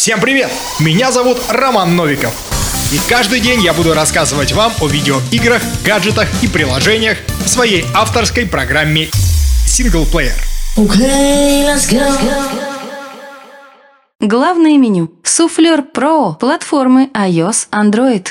Всем привет! Меня зовут Роман Новиков. И каждый день я буду рассказывать вам о видеоиграх, гаджетах и приложениях в своей авторской программе «Синглплеер». Okay, let's go. Главное меню. Суфлер Pro. Платформы iOS, Android.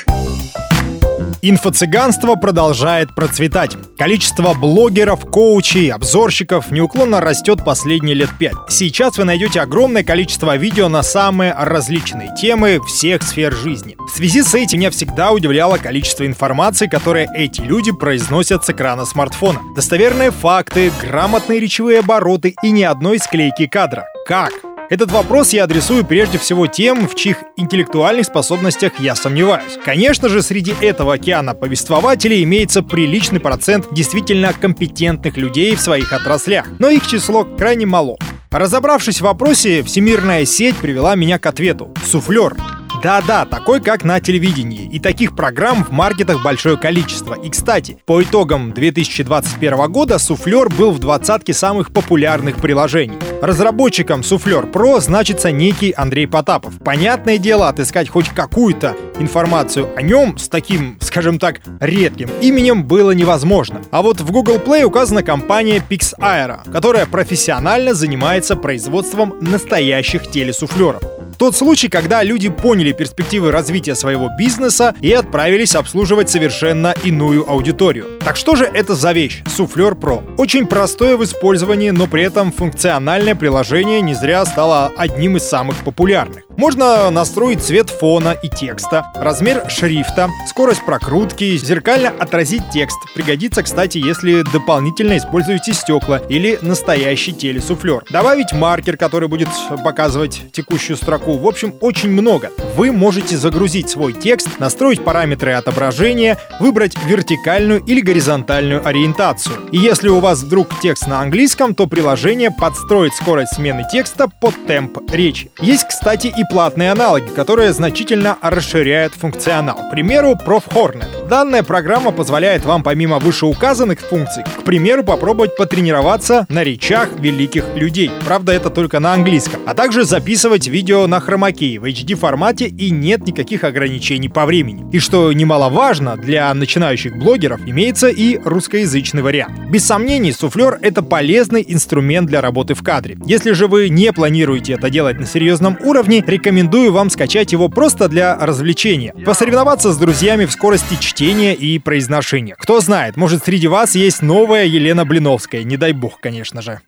Инфо-цыганство продолжает процветать. Количество блогеров, коучей, обзорщиков неуклонно растет последние лет пять. Сейчас вы найдете огромное количество видео на самые различные темы всех сфер жизни. В связи с этим меня всегда удивляло количество информации, которое эти люди произносят с экрана смартфона. Достоверные факты, грамотные речевые обороты и ни одной склейки кадра. Как? Этот вопрос я адресую прежде всего тем, в чьих интеллектуальных способностях я сомневаюсь. Конечно же, среди этого океана повествователей имеется приличный процент действительно компетентных людей в своих отраслях, но их число крайне мало. Разобравшись в вопросе, всемирная сеть привела меня к ответу. Суфлер. Да-да, такой как на телевидении. И таких программ в маркетах большое количество. И, кстати, по итогам 2021 года Суфлер был в двадцатке самых популярных приложений. Разработчиком Суфлер Pro значится некий Андрей Потапов. Понятное дело, отыскать хоть какую-то информацию о нем с таким, скажем так, редким именем было невозможно. А вот в Google Play указана компания PixAero, которая профессионально занимается производством настоящих телесуфлеров. Тот случай, когда люди поняли перспективы развития своего бизнеса и отправились обслуживать совершенно иную аудиторию. Так что же это за вещь? Суфлер Pro. Очень простое в использовании, но при этом функциональное приложение не зря стало одним из самых популярных. Можно настроить цвет фона и текста, размер шрифта, скорость прокрутки, зеркально отразить текст. Пригодится, кстати, если дополнительно используете стекла или настоящий телесуфлер. Добавить маркер, который будет показывать текущую строку. В общем, очень много. Вы можете загрузить свой текст, настроить параметры отображения, выбрать вертикальную или горизонтальную ориентацию. И если у вас вдруг текст на английском, то приложение подстроит скорость смены текста под темп речи. Есть, кстати, и платные аналоги, которые значительно расширяют функционал. К примеру, ProfHornet. Данная программа позволяет вам помимо вышеуказанных функций, к примеру, попробовать потренироваться на речах великих людей. Правда, это только на английском. А также записывать видео на хромакее в HD формате и нет никаких ограничений по времени. И что немаловажно, для начинающих блогеров имеется и русскоязычный вариант. Без сомнений, суфлер — это полезный инструмент для работы в кадре. Если же вы не планируете это делать на серьезном уровне, рекомендую вам скачать его просто для развлечения. Посоревноваться с друзьями в скорости чтения и произношения. Кто знает, может среди вас есть новая Елена Блиновская, не дай бог, конечно же.